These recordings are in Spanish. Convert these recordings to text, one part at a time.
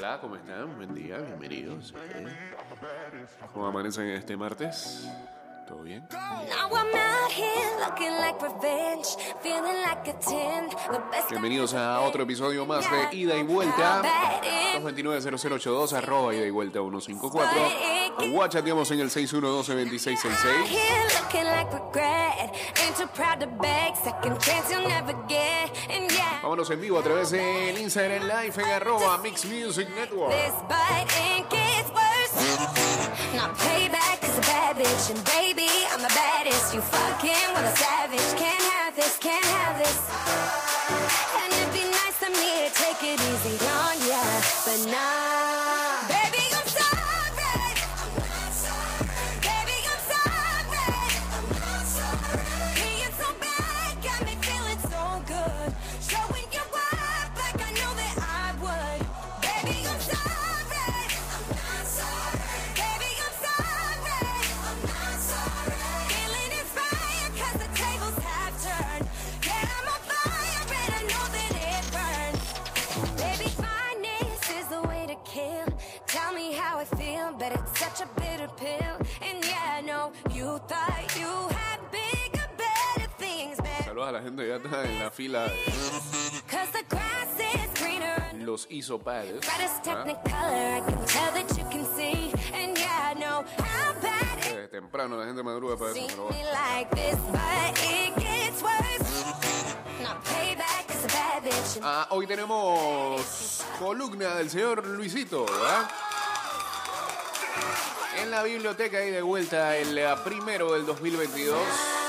Hola, ¿cómo están? Buen día, bienvenidos. ¿Cómo amanecen este martes? ¿Todo bien? Bienvenidos a otro episodio más de Ida y Vuelta. 229-0082, arroba Ida y Vuelta 154. Guachateamos en el 612-2666. Vámonos en vivo a través del Instagram Live en arroba Mix Music Network. Bitch And baby, I'm the baddest. You fucking with a savage. Can't have this, can't have this. And it'd be nice of me? To take it easy on ya. But nah Saludos a la gente que ya está en la fila de Cause the grass is greener los. Brightest ¿ah? temprano la gente madruga para eso, pero. Ah, hoy tenemos columna del señor Luisito, ¿verdad? En la biblioteca y de vuelta el eh, primero del 2022.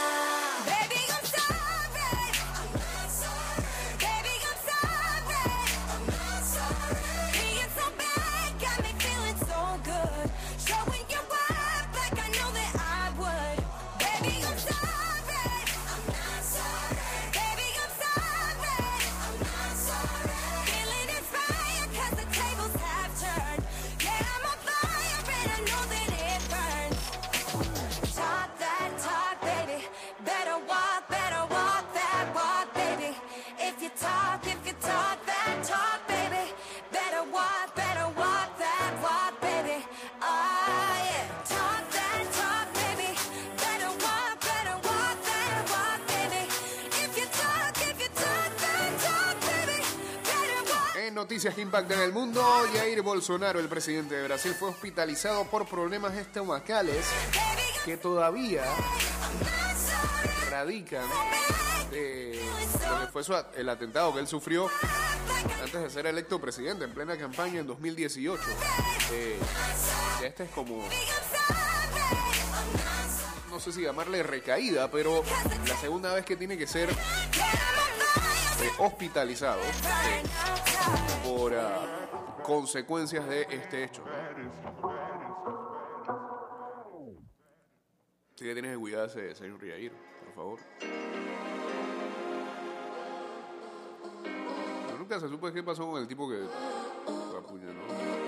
Noticias que impactan el mundo, Jair Bolsonaro, el presidente de Brasil, fue hospitalizado por problemas estomacales que todavía radican de a- el atentado que él sufrió antes de ser electo presidente en plena campaña en 2018. Eh, ya esta es como, no sé si llamarle recaída, pero la segunda vez que tiene que ser hospitalizado eh, por ah, consecuencias de este hecho. Así que tienes que cuidarse, señor Riair, por favor. Nunca se supo qué pasó con el tipo que apuñaló.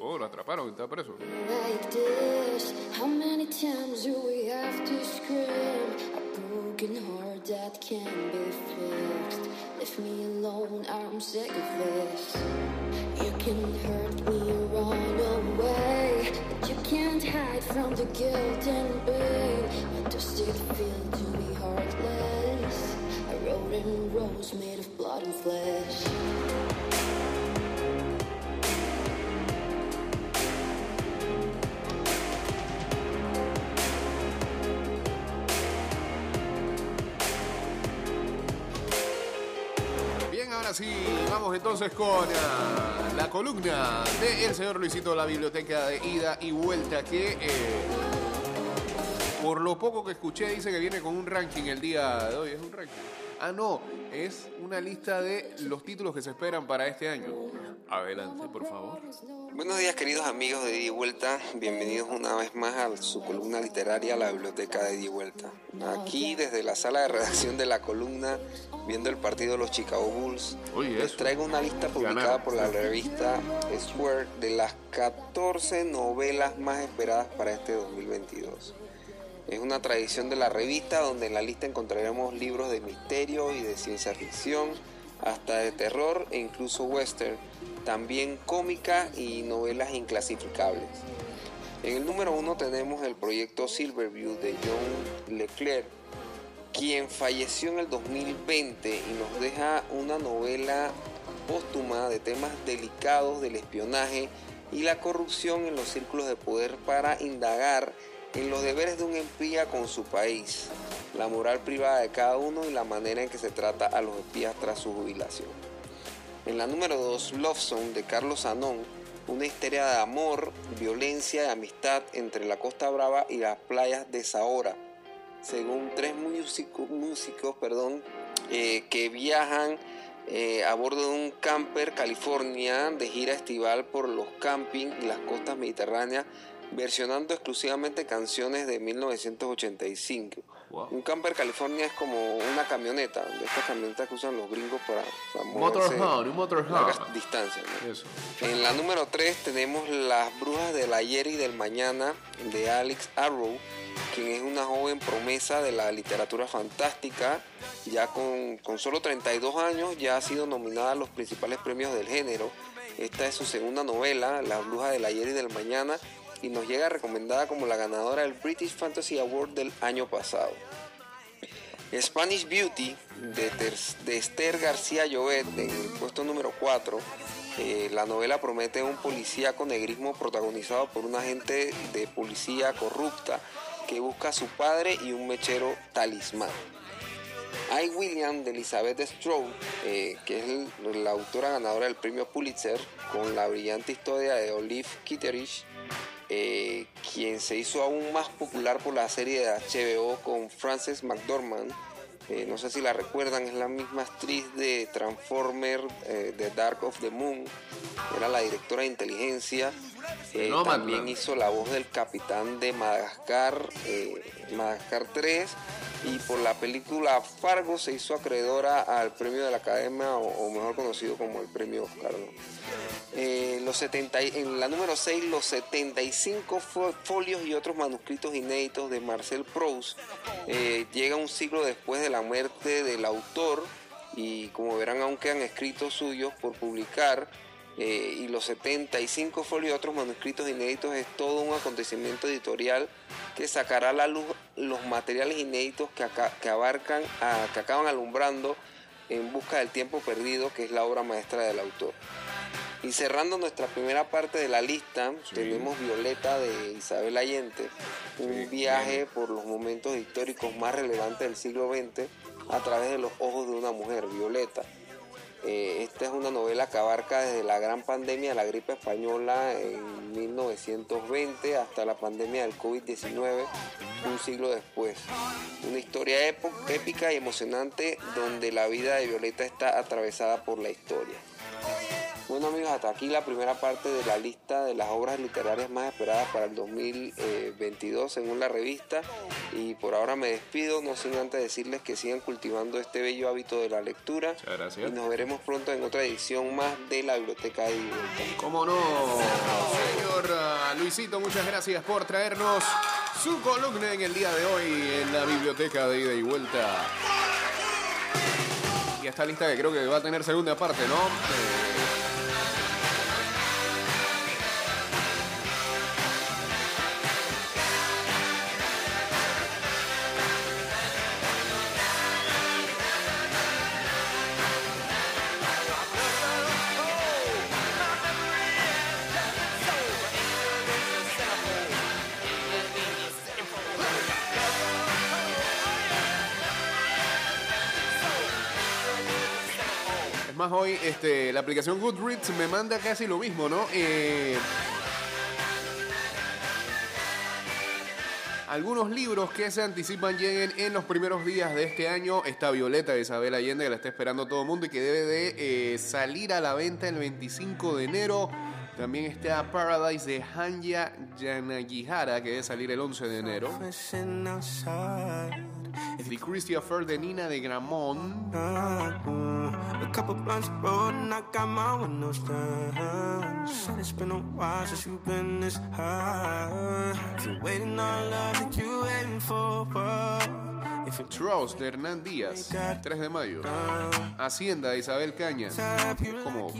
Oh, lo atraparon, está preso. How many times do we have to scream? Broken heart that can't be fixed. Leave me alone, I'm sick of this. You can hurt me, run away, but you can't hide from the guilt and pain. How does it feel to be heartless? I wrote in rose made of blood and flesh. Vamos entonces con ah, la columna del señor Luisito de la biblioteca de ida y vuelta que eh, por lo poco que escuché dice que viene con un ranking el día de hoy. ¿Es un ranking? Ah, no, es una lista de los títulos que se esperan para este año. Adelante, por favor. Buenos días queridos amigos de y Vuelta, bienvenidos una vez más a su columna literaria La Biblioteca de y Vuelta. Aquí desde la sala de redacción de la columna, viendo el partido de los Chicago Bulls, Oye, les traigo una lista publicada por la revista Square de las 14 novelas más esperadas para este 2022. Es una tradición de la revista donde en la lista encontraremos libros de misterio y de ciencia ficción, hasta de terror e incluso western, también cómica y novelas inclasificables. En el número uno tenemos el proyecto Silverview de John Leclerc, quien falleció en el 2020 y nos deja una novela póstuma de temas delicados del espionaje y la corrupción en los círculos de poder para indagar en los deberes de un espía con su país, la moral privada de cada uno y la manera en que se trata a los espías tras su jubilación. En la número 2, Love Song de Carlos Anón, una historia de amor, violencia y amistad entre la Costa Brava y las playas de Zahora, según tres músicos, músicos perdón, eh, que viajan eh, a bordo de un camper California de gira estival por los campings y las costas mediterráneas, versionando exclusivamente canciones de 1985. Wow. Un camper California es como una camioneta, de estas camionetas que usan los gringos para, para moverse Motorhome, un motorhome. largas distancias. ¿no? Eso. En la número 3 tenemos Las Brujas del Ayer y del Mañana de Alex Arrow, quien es una joven promesa de la literatura fantástica. Ya con, con solo 32 años ya ha sido nominada a los principales premios del género. Esta es su segunda novela, Las Brujas del Ayer y del Mañana, y nos llega recomendada como la ganadora del British Fantasy Award del año pasado. Spanish Beauty de, Ter- de Esther García Llobet en el puesto número 4. Eh, la novela promete un policía con negrismo protagonizado por un agente de policía corrupta que busca a su padre y un mechero talismán. I. William de Elizabeth Stroud, eh, que es la autora ganadora del premio Pulitzer, con la brillante historia de Olive Kitteridge, eh, quien se hizo aún más popular por la serie de HBO con Frances McDormand. Eh, no sé si la recuerdan, es la misma actriz de Transformer, eh, The Dark of the Moon. Era la directora de inteligencia. Eh, también hizo la voz del capitán de Madagascar, eh, Madagascar 3. Y por la película Fargo se hizo acreedora al premio de la Academia, o, o mejor conocido como el premio Oscar. ¿no? Eh, los 70, y- en la número 6, los 75 fo- folios y otros manuscritos inéditos de Marcel Proust. Llega un siglo después de la muerte del autor y como verán aún quedan escritos suyos por publicar. Eh, y los 75 folios y otros manuscritos inéditos es todo un acontecimiento editorial que sacará a la luz los materiales inéditos que, que abarcan, a- que acaban alumbrando en busca del tiempo perdido, que es la obra maestra del autor. Y cerrando nuestra primera parte de la lista, tenemos Violeta de Isabel Allende, un viaje por los momentos históricos más relevantes del siglo XX a través de los ojos de una mujer, Violeta. Eh, esta es una novela que abarca desde la gran pandemia de la gripe española en 1920 hasta la pandemia del COVID-19 un siglo después. Una historia épica y emocionante donde la vida de Violeta está atravesada por la historia. Bueno amigos, hasta aquí la primera parte de la lista de las obras literarias más esperadas para el 2022 según la revista y por ahora me despido, no sin antes decirles que sigan cultivando este bello hábito de la lectura Muchas gracias. y nos veremos pronto en otra edición más de la Biblioteca de Ida y Vuelta. ¿Cómo no? Señor ah, Luisito, muchas gracias por traernos su columna en el día de hoy en la biblioteca de ida y vuelta. Y esta lista que creo que va a tener segunda parte, ¿no? Eh, hoy este, la aplicación Goodreads me manda casi lo mismo, ¿no? Eh, algunos libros que se anticipan lleguen en los primeros días de este año. Está Violeta de Isabel Allende, que la está esperando todo el mundo y que debe de eh, salir a la venta el 25 de enero. También está Paradise de Hanya Yanagihara, que debe salir el 11 de enero. The Christy Affair de Nina de Gramont. couple blunts rolled and I got my windows down. Said it's been a while since you've been this high. If you're waiting on love that you waiting for, if it's Trust de Hernán Díaz, 3 de mayo. Hacienda de Isabel you Como-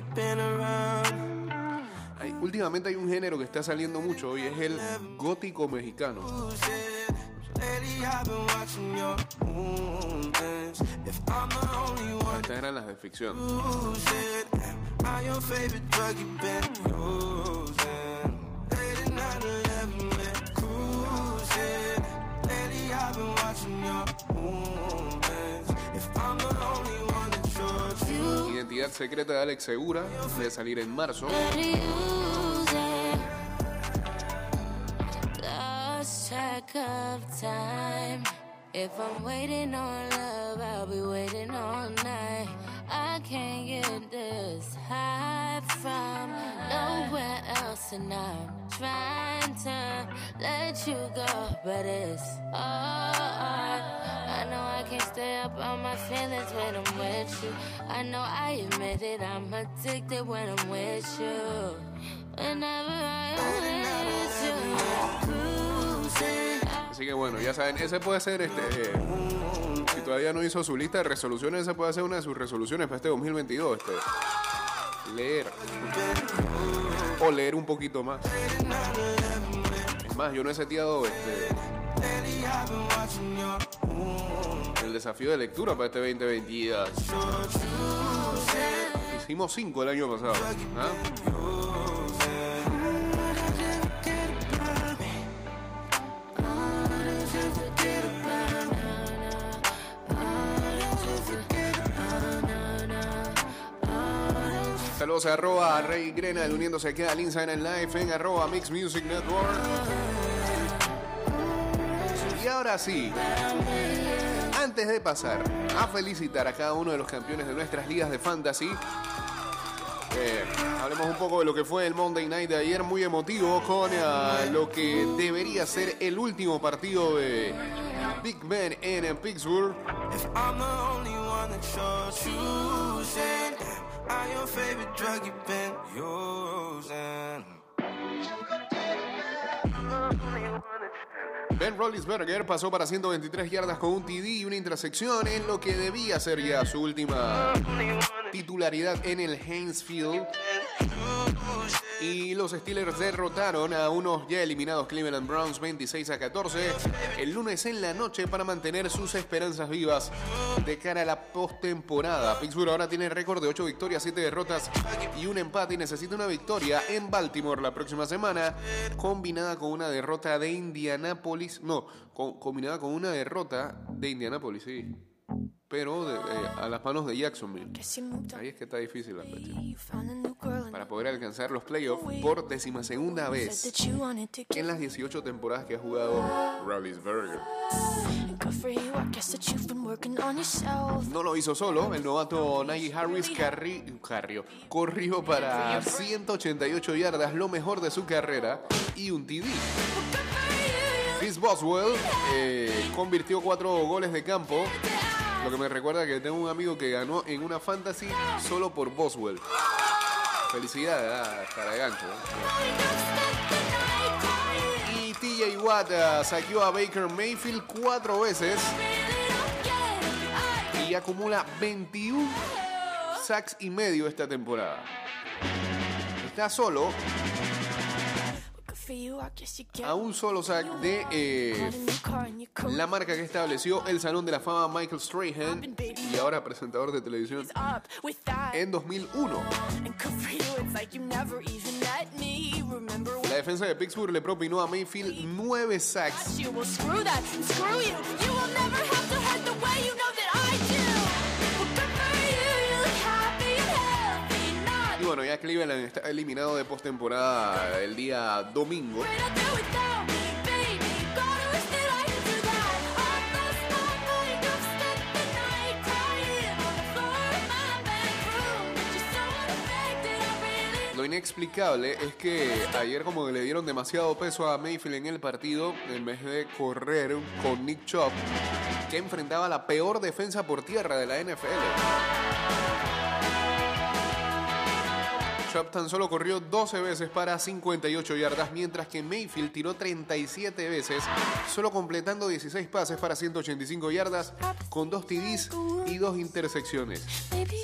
últimamente hay un género que está saliendo mucho y es el gótico mexicano. Estas eran las de ficción. losing, am I your favorite drug you've been using? Late at night, 11, we're cruising. Lately I've been watching your movements. If I'm the only one that you're choosing. Identidad secreta de Alex Segura, de salir en marzo. Track of time. If I'm waiting on love, I'll be waiting all night. I can't get this high from nowhere else, and I'm trying to let you go, but it's hard. I know I can't stay up on my feelings when I'm with you. I know I admit it, I'm addicted when I'm with you. Whenever I'm with you, cruising. Así que bueno, ya saben, ese puede ser este. eh, si todavía no hizo su lista de resoluciones, esa puede ser una de sus resoluciones para este 2022. Este, leer. O leer un poquito más. Es más, yo no he seteado este. El desafío de lectura para este 2022. Hicimos cinco el año pasado. ¿ah? Saludos a arroba Rey Grena, el uniéndose aquí al Instagram Live en arroba Mix Music Network. Y ahora sí, antes de pasar a felicitar a cada uno de los campeones de nuestras ligas de fantasy, eh, hablemos un poco de lo que fue el Monday Night de ayer, muy emotivo, con eh, lo que debería ser el último partido de Big Ben en Pittsburgh. If your favorite? Ben Roethlisberger pasó para 123 yardas con un TD y una intersección en lo que debía ser ya su última titularidad en el Heinz Field. Y los Steelers derrotaron a unos ya eliminados Cleveland Browns 26 a 14 el lunes en la noche para mantener sus esperanzas vivas de cara a la postemporada. Pittsburgh ahora tiene récord de 8 victorias, 7 derrotas y un empate y necesita una victoria en Baltimore la próxima semana, combinada con una derrota de Indianapolis. No, combinada con una derrota de Indianapolis, sí. Pero de- eh, a las manos de Jacksonville. Ahí es que está difícil la cuestión. Para poder alcanzar los playoffs por decimasegunda vez en las 18 temporadas que ha jugado Roethlisberger. No lo hizo solo, el novato Najee Harris carri- carrió- corrió para 188 yardas, lo mejor de su carrera, y un TD. Chris Boswell eh, convirtió cuatro goles de campo, lo que me recuerda que tengo un amigo que ganó en una fantasy solo por Boswell. Felicidades, ah, para gancho. ¿eh? Y TJ Watt ah, saqueó a Baker Mayfield cuatro veces y acumula 21 sacks y medio esta temporada. Está solo a un solo sack de eh, la marca que estableció el Salón de la Fama Michael Strahan y ahora presentador de televisión en 2001. La defensa de Pittsburgh le propinó a Mayfield nueve sacks bueno, ya Cleveland está eliminado de postemporada el día domingo. Lo inexplicable es que ayer como que le dieron demasiado peso a Mayfield en el partido en vez de correr con Nick Chubb, que enfrentaba la peor defensa por tierra de la NFL. Chubb tan solo corrió 12 veces para 58 yardas, mientras que Mayfield tiró 37 veces, solo completando 16 pases para 185 yardas, con dos TDs y dos intersecciones.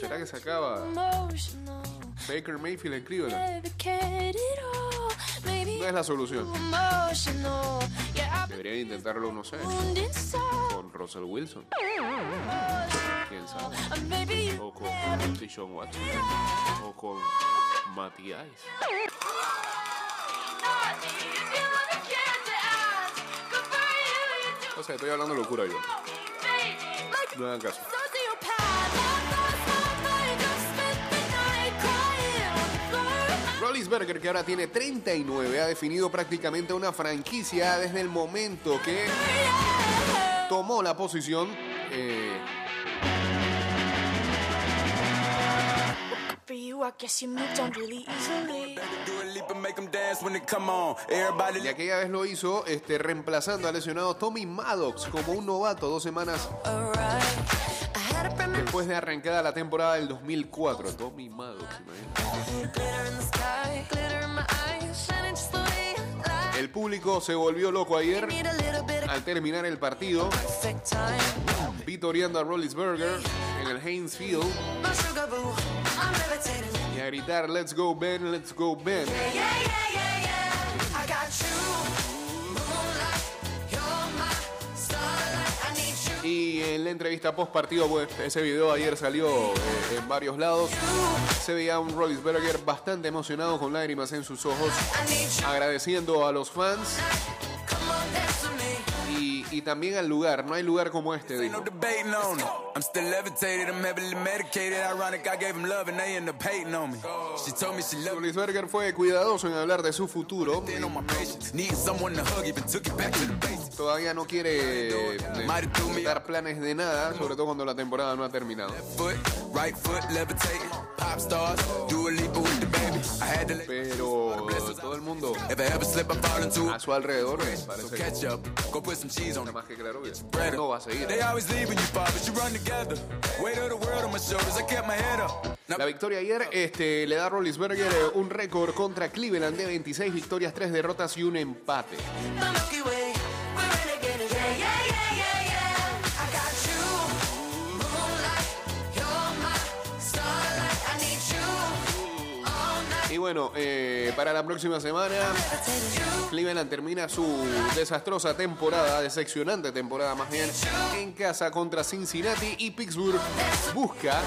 ¿Será que se acaba. Baker Mayfield en Cleveland? Es la solución. Deberían intentarlo, no sé, con Russell Wilson. ¿Quién sabe? O con Deshaun Watson. O con Ice. No sé, estoy hablando locura yo. No hagan caso. Rollinsberger, que ahora tiene 39, ha definido prácticamente una franquicia desde el momento que tomó la posición. eh, y aquella vez lo hizo este, reemplazando al lesionado Tommy Maddox como un novato dos semanas después de arrancada la temporada del 2004. Tommy Maddox. El público se volvió loco ayer al terminar el partido, vitoriando a Rollinsberger en el Heinz Field Y a gritar Let's go Ben, let's go Ben. Yeah, yeah, yeah, yeah. I got you, moonlight. You're my starlight. I need you. Y en la entrevista post partido, pues ese video ayer salió eh, en varios lados. Se veía un Rollinsberger bastante emocionado con lágrimas en sus ojos, agradeciendo a los fans y, también al lugar. No hay lugar como este, ain't no dijo. debating on it. I'm still levitated, I'm heavily medicated. Ironic, I gave love and they end up hating on me. She told me she loved me. Rollinsberger fue cuidadoso en hablar de su futuro. Then on my patience, needing someone to hug, even took it back to the basics. Todavía no quiere eh, dar planes de nada, sobre todo cuando la temporada no ha terminado. Pero todo el mundo a su alrededor eh, parece que más que claro no va a seguir. La victoria ayer este, le da a Rollinsberger eh, un récord contra Cleveland de 26 victorias, 3 derrotas y un empate. Bueno, eh, para la próxima semana. Cleveland termina su desastrosa temporada, decepcionante temporada más bien, en casa contra Cincinnati y Pittsburgh busca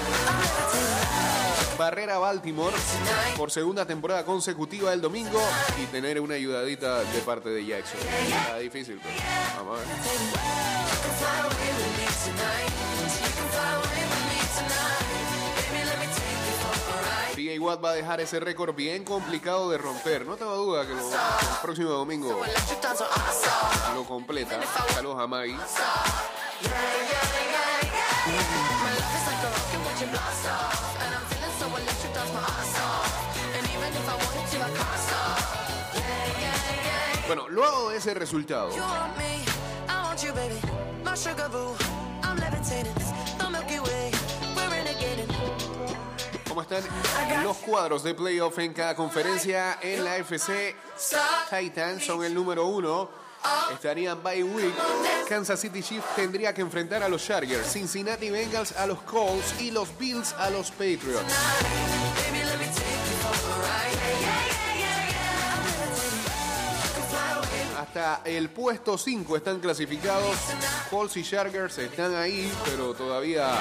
barrer a Baltimore por segunda temporada consecutiva el domingo y tener una ayudadita de parte de Jackson. Está difícil, pero vamos a ver. PA Watt va a dejar ese récord bien complicado de romper. No tengo duda que lo- el próximo domingo lo completa. Saludos a Maggie. Bueno, luego de ese resultado, ¿cómo están los cuadros de playoff en cada conferencia? En la FC, Titans son el número uno. Estarían by week. Kansas City Chiefs tendría que enfrentar a los Chargers, Cincinnati Bengals a los Colts y los Bills a los Patriots. Hasta el puesto 5 están clasificados. Colts y Chargers están ahí, pero todavía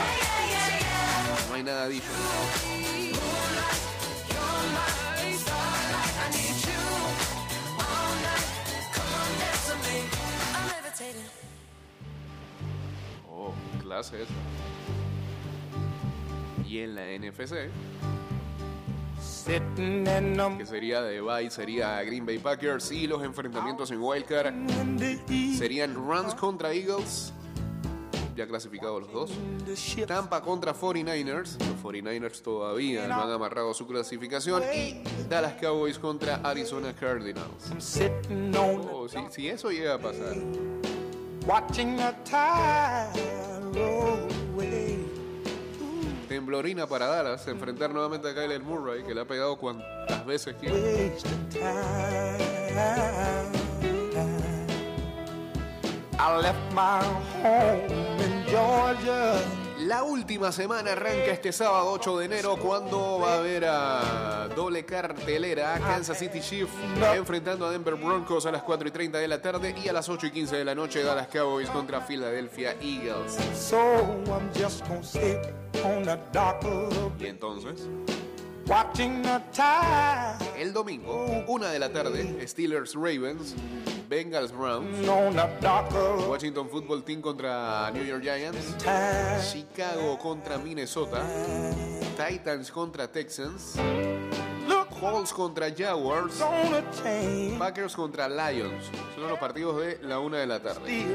no hay nada dicho. Oh, clase esa. Y en la NFC, que sería de bye, sería Green Bay Packers y los enfrentamientos en Wildcard serían Rams contra Eagles, ya clasificados los dos. Tampa contra 49ers, los 49ers todavía no han amarrado su clasificación. Y Dallas Cowboys contra Arizona Cardinals. Oh, si, si eso llega a pasar, temblorina para Dallas, enfrentar nuevamente a Kyler Murray, que le ha pegado cuantas veces time. I left my home. La última semana arranca este sábado 8 de enero cuando va a haber a doble cartelera Kansas City Chiefs enfrentando a Denver Broncos a las 4 y 30 de la tarde y a las 8 y 15 de la noche Dallas Cowboys contra Philadelphia Eagles. So I'm just gonna sit on the dock of the Y entonces, el domingo, 1 de la tarde, Steelers Ravens, Bengals Browns, Washington Football Team contra New York Giants. Chicago contra Minnesota, Titans contra Texans, Colts contra Jaguars. Packers contra Lions. Son los partidos de la una de la tarde.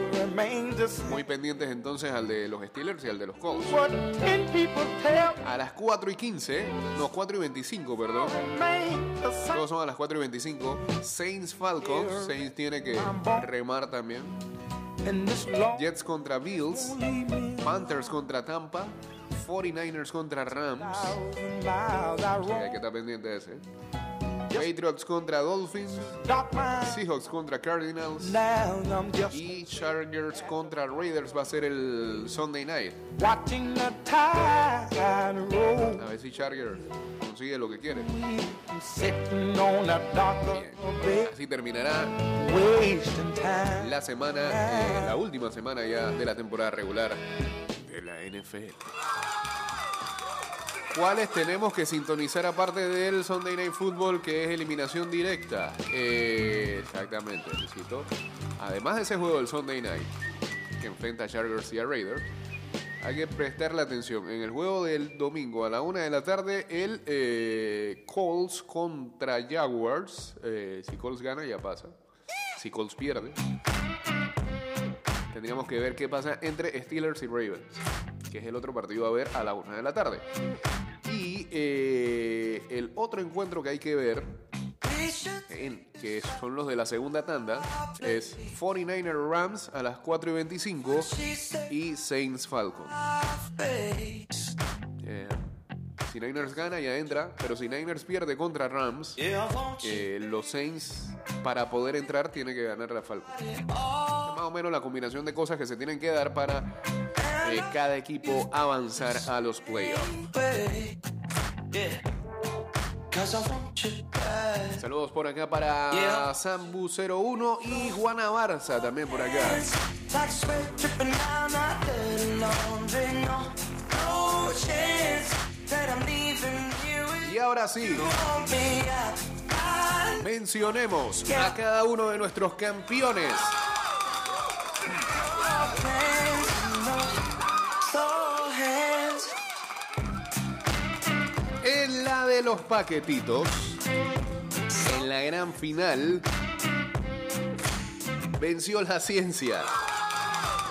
Muy pendientes entonces al de los Steelers y al de los Colts. A las 4 y 15, no, 4 y 25, perdón. Todos son a las 4 y 25. Saints Falcons. Saints tiene que remar también. Jets contra Bills. Panthers contra Tampa. 49ers contra Rams. Sí, hay que estar pendiente de ese. Patriots contra Dolphins. Seahawks contra Cardinals. Y Chargers contra Raiders va a ser el Sunday night. A ver si Chargers consigue lo que quiere. Así terminará la semana, eh, la última semana ya de la temporada regular de la NFL. ¿Cuáles tenemos que sintonizar aparte del Sunday Night Football que es eliminación directa? Eh, exactamente, necesito. Además de ese juego del Sunday Night que enfrenta a Chargers y a Raiders, hay que prestarle atención. En el juego del domingo a la una de la tarde, el eh, Colts contra Jaguars. Eh, si Colts gana, ya pasa. Si Colts pierde, tendríamos que ver qué pasa entre Steelers y Ravens, que es el otro partido a ver a la una de la tarde. Y eh, el otro encuentro que hay que ver, que son los de la segunda tanda, es 49er Rams a las 4 y 25 y Saints Falcons. Eh, si Niners gana ya entra, pero si Niners pierde contra Rams, eh, los Saints para poder entrar tiene que ganar la Falcons. O menos la combinación de cosas que se tienen que dar para eh, cada equipo avanzar a los playoffs. Saludos por acá para Sambu01 y Juana Barza también por acá. Y ahora sí, mencionemos a cada uno de nuestros campeones. De los paquetitos, en la gran final, venció la ciencia.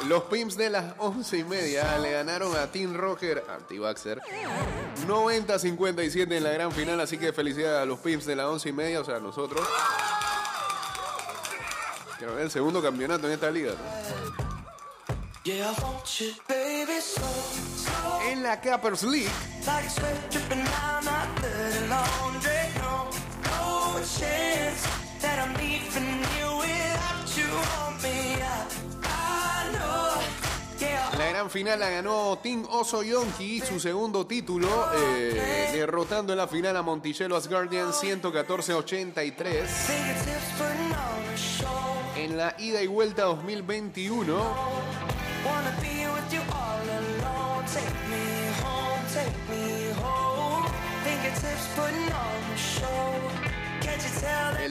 Los Pimps de las once y media le ganaron a Team Roger, anti-Baxter, 90-57 en la gran final, así que felicidades a los Pimps de las once y media, o sea, a nosotros. Quiero ver el segundo campeonato en esta liga. En la Cappers League, laundry. No, no chance that I'm leaving you without you. Want me out. I know. Yeah. La gran final la ganó Team Oso Yonki, su segundo título, eh, derrotando en la final a Monticello Asgardian 114-83. Fingertips putting on a show. En la ida y vuelta 2021,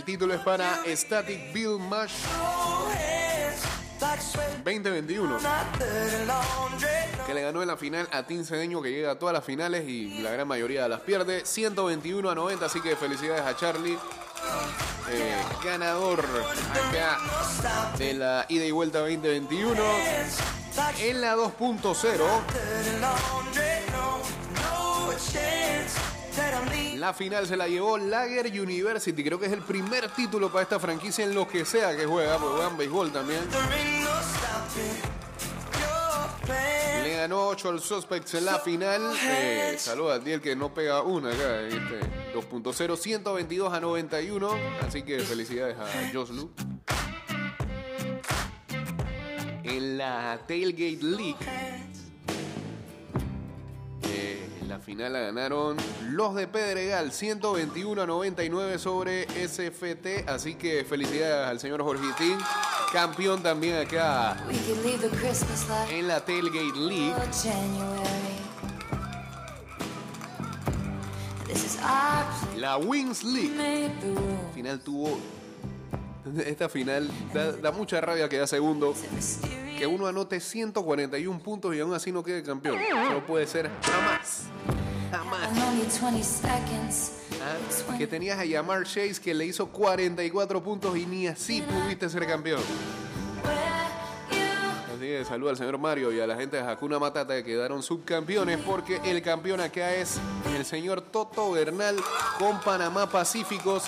el título es para Static Bill sweat 2021, not dirty laundry. No. que le ganó en la final a Team Cedeño, que llega a todas las finales y la gran mayoría las pierde, 121 a 90, así que felicidades a Charlie. eh, ganador de la ida y vuelta 2021 Like en la 2.0 La final se la llevó Lager University. Creo que es el primer título para esta franquicia en lo que sea que juega, porque juegan béisbol también. Le ganó 8 al Suspects en la final. Eh, saludos a Diel que no pega una acá. Este 2.0, 122 a 91. Así que felicidades a Joslu. En la Tailgate League. eh, la final la ganaron los de Pedregal 121 a 99 sobre SFT. Así que felicidades al señor Jorgitín. Campeón también acá en la Tailgate League. La Wings League. Final tuvo. Esta final da, da mucha rabia que da segundo. Que uno anote 141 puntos y aún así no quede campeón. No puede ser jamás. Jamás. I only 20 seconds. ¿Ah? Que tenías a Yamar Chase que le hizo 44 puntos y ni así pudiste ser campeón. Así que saluda al señor Mario y a la gente de Hakuna Matata que quedaron subcampeones porque el campeón acá es el señor Toto Bernal con Panamá Pacíficos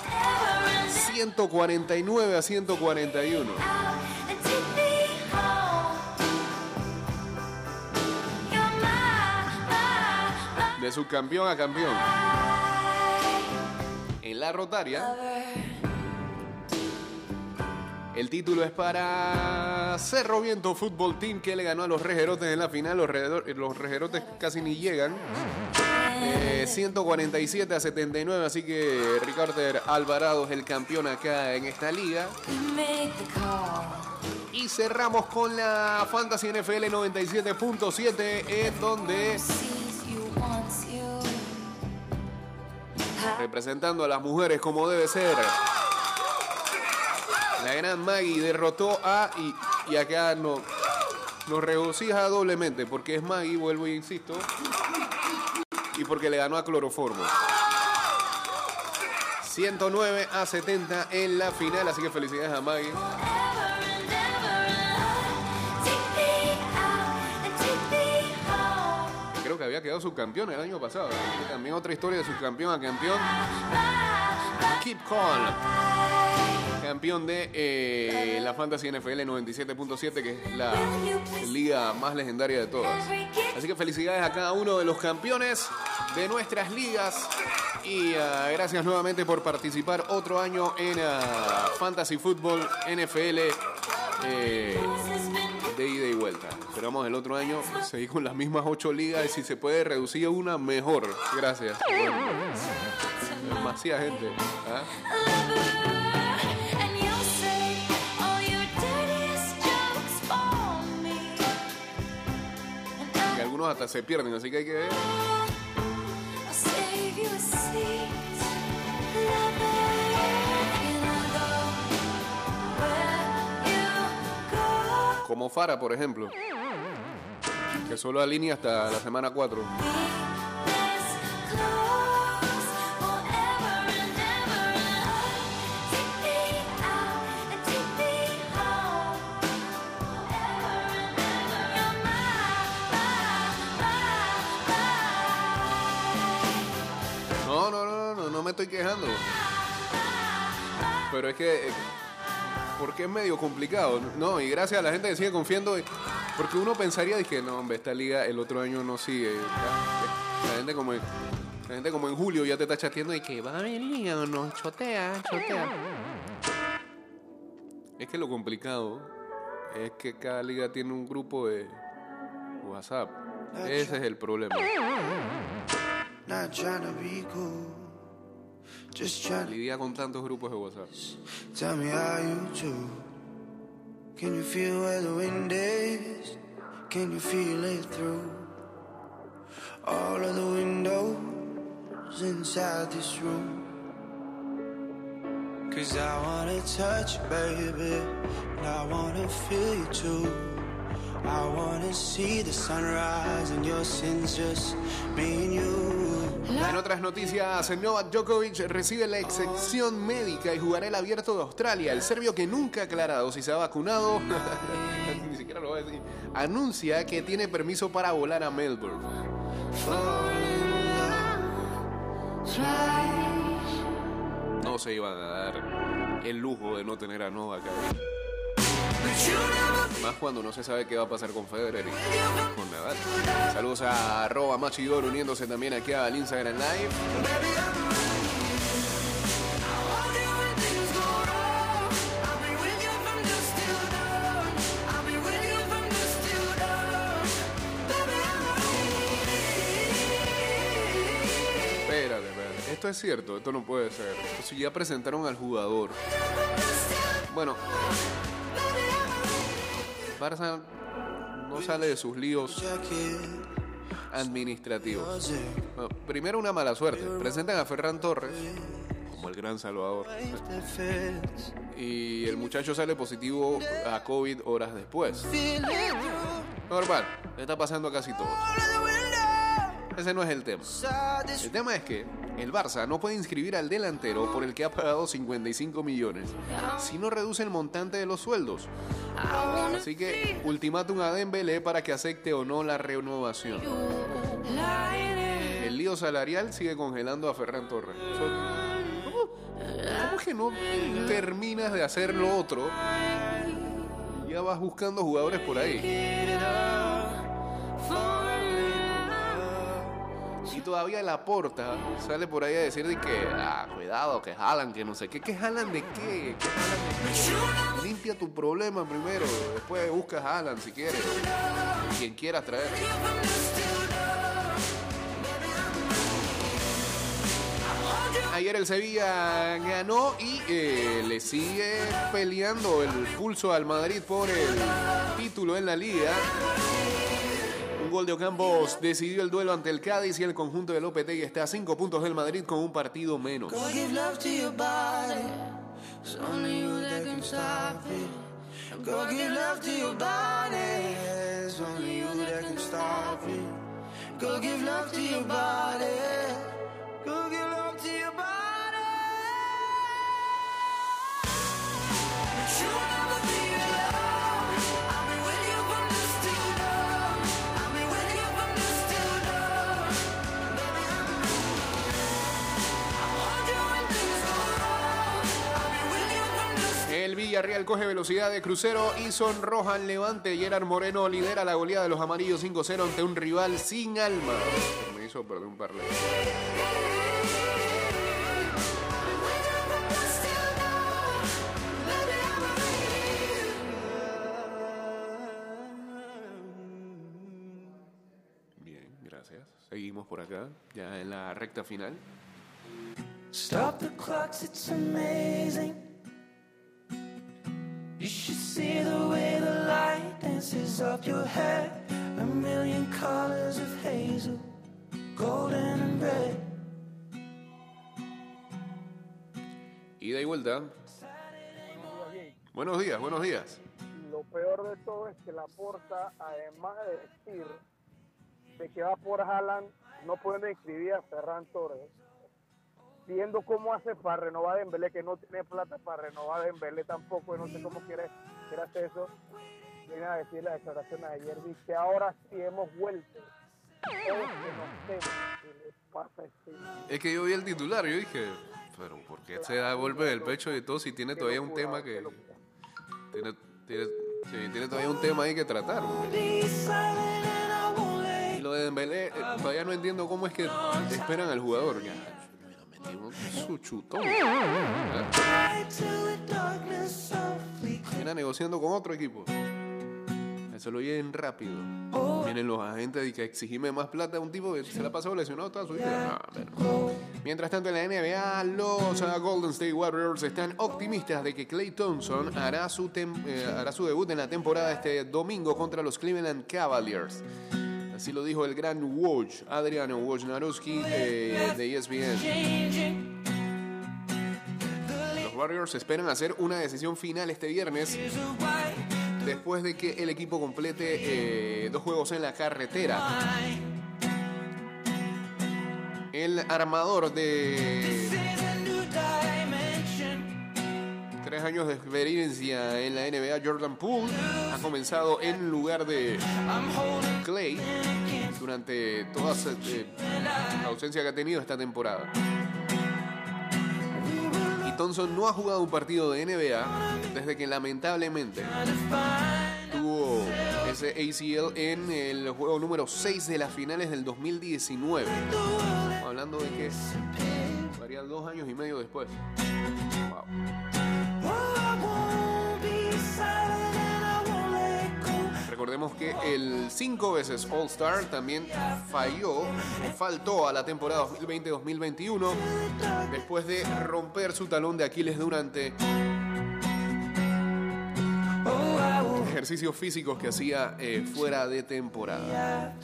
149 a 141. De subcampeón a campeón. En la rotaria, el título es para Cerro Viento Fútbol Team que le ganó a los Rejerotes en la final. Los, los Rejerotes casi ni llegan. Eh, 147 a 79, así que Ricardo Alvarado es el campeón acá en esta liga. Y cerramos con la Fantasy NFL 97.7, en donde representando a las mujeres como debe ser. La gran Maggie derrotó a y, y acá no, nos regocija doblemente porque es Maggie, vuelvo e insisto, y porque le ganó a Cloroformo. 109 a 70 en la final, así que felicidades a Maggie. Había quedado subcampeón el año pasado. que también otra historia de subcampeón a campeón. Keep Call. Campeón de eh, la Fantasy NFL 97.7, que es la liga más legendaria de todas. Así que felicidades a cada uno de los campeones de nuestras ligas. Y ah, gracias nuevamente por participar otro año en ah, Fantasy Football NFL eh, de ida y vuelta. Esperamos el otro año seguir con las mismas ocho ligas y si se puede reducir una mejor. Gracias. Bueno, demasiada gente. algunos hasta se pierden, así que hay que ver. Como Fara, por ejemplo. Que solo alinea hasta la semana 4. This close forever and ever. Take me out and take me home. Forever and ever. You're my, my, my. No, no, no, no, no me estoy quejando. Pero es que. Porque es medio complicado. No, y gracias a la gente que sigue confiando. eh, Porque uno pensaría que no, hombre, esta liga el otro año no sigue. La gente como. La gente como en julio ya te está chateando y que va a haber liga o no, chotea, chotea. Es que lo complicado es que cada liga tiene un grupo de WhatsApp. Ese es el problema. Not just trying to Lidia con tantos grupos de WhatsApp. tell me how you do. Can you feel where the wind is? Can you feel it through all of the windows inside this room? Cause I wanna touch you, baby, and I wanna feel you too. I wanna see the sunrise and your sins just. En otras noticias, Novak Djokovic recibe la excepción médica y jugará el abierto de Australia. El serbio que nunca ha aclarado si se ha vacunado, ni siquiera lo va a decir, anuncia que tiene permiso para volar a Melbourne. No se iban a dar el lujo de no tener a Novak ahí. Más cuando no se sabe qué va a pasar con Federer y con Nadal. Saludos a arroba Machidor uniéndose también aquí al Instagram Live. Espérate, espérate. Esto es cierto, esto no puede ser. Entonces ya presentaron al jugador. Bueno, Barça no sale de sus líos administrativos. Primero una mala suerte. Presentan a Ferran Torres como el gran salvador. Y el muchacho sale positivo a COVID horas después. Normal, le está pasando a casi todos. Ese no es el tema. El tema es que el Barça no puede inscribir al delantero por el que ha pagado 55 millones si no reduce el montante de los sueldos. Así que ultimátum a Dembélé para que acepte o no la renovación. El lío salarial sigue congelando a Ferran Torres. ¿Cómo, que no terminas de hacer lo otro? Ya vas buscando jugadores por ahí. Y todavía la porta sale por ahí a decir de que, ah, cuidado, que jalan, que no sé qué. ¿Qué jalan de qué? ¿Qué jalan de qué? Limpia tu problema primero, después buscas a Alan si quieres. Quien quieras traer. Ayer el Sevilla ganó y eh, le sigue peleando el pulso al Madrid por el título en la liga. Gol de Ocampos decidió el duelo ante el Cádiz y el conjunto del Lopetegui está a cinco puntos del Madrid con un partido menos. Villarreal coge velocidad de crucero y sonroja al Levante. Gerard Moreno lidera la goleada de los amarillos 5-0 ante un rival sin alma. Me hizo perder un parlay. Bien, gracias. Seguimos por acá, ya en la recta final. Stop the clocks, it's amazing. You should see the way the light dances up your hair. A million colors of hazel, golden and red. Ida y vuelta. Buenos días, buenos días. Lo peor de todo es que la porta, además de decir de que va por Haaland, no pueden inscribir a Ferran Torres. Viendo cómo hace para renovar Dembélé, que no tiene plata para renovar Dembélé tampoco, y no sé cómo quiere, quiere hacer eso. Viene a decir la declaración de ayer, dice, ahora sí hemos vuelto. Que nos pasa este Es que yo vi el titular, yo dije, pero ¿por qué se da golpe del pecho y todo si tiene todavía un tema que... Tiene, tiene, sí, tiene todavía un tema ahí que tratar. Lo de Dembélé, eh, todavía no entiendo cómo es que esperan al jugador. Ya, su chutón. Softly Viene negociando con otro equipo. Eso lo lleven rápido. Vienen los agentes y que exigirme más plata a un tipo que se la ha pasado lesionado toda su vida. Pero- Mientras tanto, en la NBA, los ah, Golden State Warriors están optimistas de que Clay Thompson hará su, eh, hará su debut en la temporada este domingo contra los Cleveland Cavaliers. Así lo dijo el gran Woj, Adriano Wojnarowski eh, de ESPN. Los Warriors esperan hacer una decisión final este viernes después de que el equipo complete eh, dos juegos en la carretera. El armador de tres años de experiencia en la NBA, Jordan Poole, ha comenzado en lugar de Clay durante toda eh, la ausencia que ha tenido esta temporada. Y Thompson no ha jugado un partido de NBA desde que lamentablemente tuvo ese ACL en el juego número 6 de las finales del 2019. Estamos hablando de que varía dos años y medio después. Wow. Recordemos que el cinco veces All Star también falló, faltó a la temporada 2020-2021 después de romper su talón de Aquiles durante ejercicios físicos que hacía eh, fuera de temporada.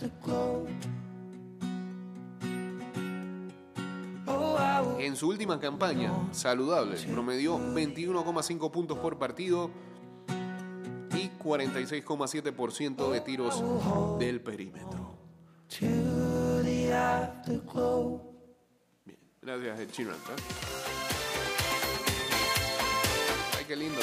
En su última campaña, saludable, promedió 21,5 puntos por partido y 46,7% de tiros del perímetro. Gracias, ¿eh? Ay, qué lindo.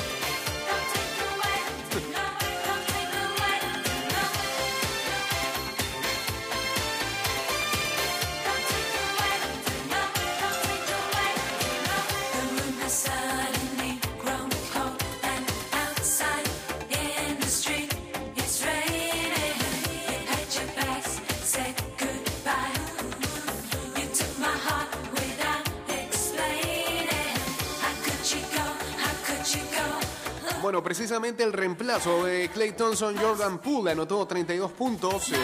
Bueno, precisamente el reemplazo de Clay Thompson, Jordan Poole, anotó 32 puntos. eh.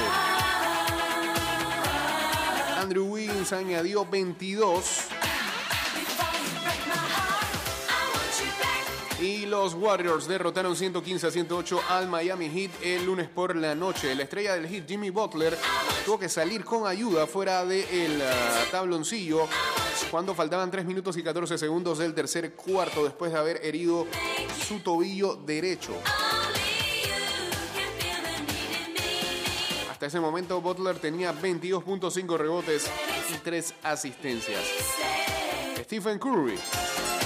Andrew Wiggins añadió 22. Y los Warriors derrotaron 115 a 108 al Miami Heat el lunes por la noche. La estrella del Heat, Jimmy Butler, tuvo que salir con ayuda fuera del tabloncillo cuando faltaban 3 minutos y 14 segundos del tercer cuarto después de haber herido su tobillo derecho. Hasta ese momento Butler tenía 22.5 rebotes y 3 asistencias. Stephen Curry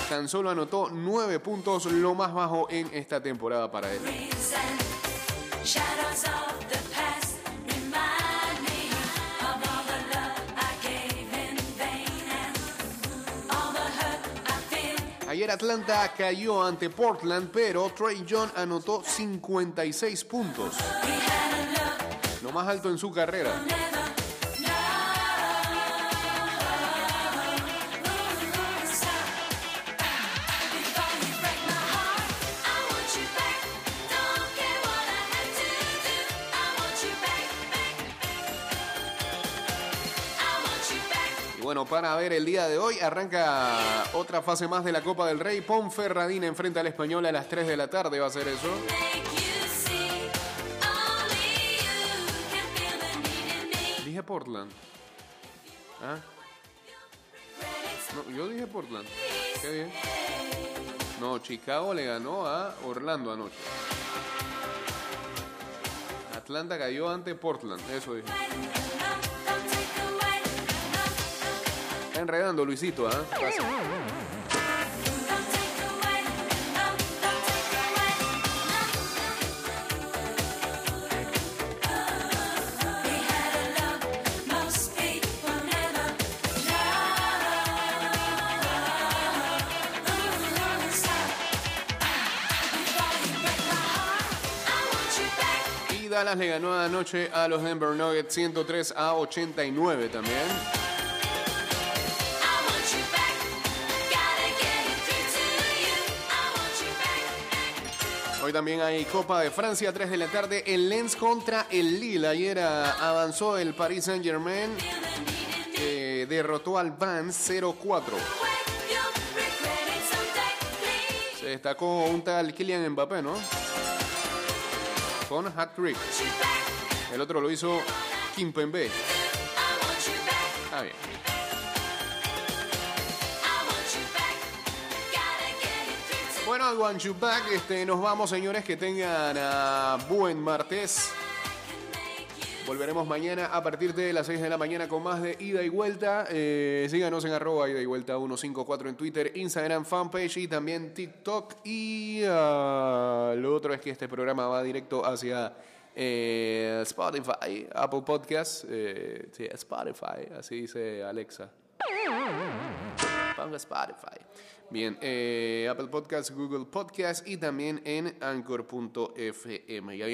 tan solo anotó 9 puntos, lo más bajo en esta temporada para él. Atlanta cayó ante Portland, pero Trey John anotó 56 puntos, lo más alto en su carrera. Bueno, para ver el día de hoy arranca otra fase más de la Copa del Rey. Ponferradina enfrenta al Español a las 3 de la tarde, va a ser eso. Dije Portland. ¿Ah? Yo dije Portland. Qué bien. No, Chicago le ganó a Orlando anoche. Atlanta cayó ante Portland, eso dije. Enredando Luisito, ¿ah? Y Dallas le ganó anoche a los Denver Nuggets 103 a 89 también. Hoy también hay Copa de Francia, 3 de la tarde, el Lens contra el Lille. Ayer ah, avanzó el Paris Saint Germain, que derrotó al Vans 0-4. Se destacó un tal Kylian Mbappé, ¿no? Con hat-trick. El otro lo hizo Kimpembe. Bueno, I want you back. Este, nos vamos, señores. Que tengan ah, buen martes. Volveremos mañana a partir de las 6 de la mañana con más de ida y vuelta. Eh, síganos en arroba ida y vuelta 154 en Twitter, Instagram, fanpage y también TikTok. Y ah, lo otro es que este programa va directo hacia eh, Spotify, Apple Podcasts, eh, sí, Spotify, así dice Alexa. Ponga Spotify. Bien, eh, Apple Podcast, Google Podcast y también en Anchor.fm.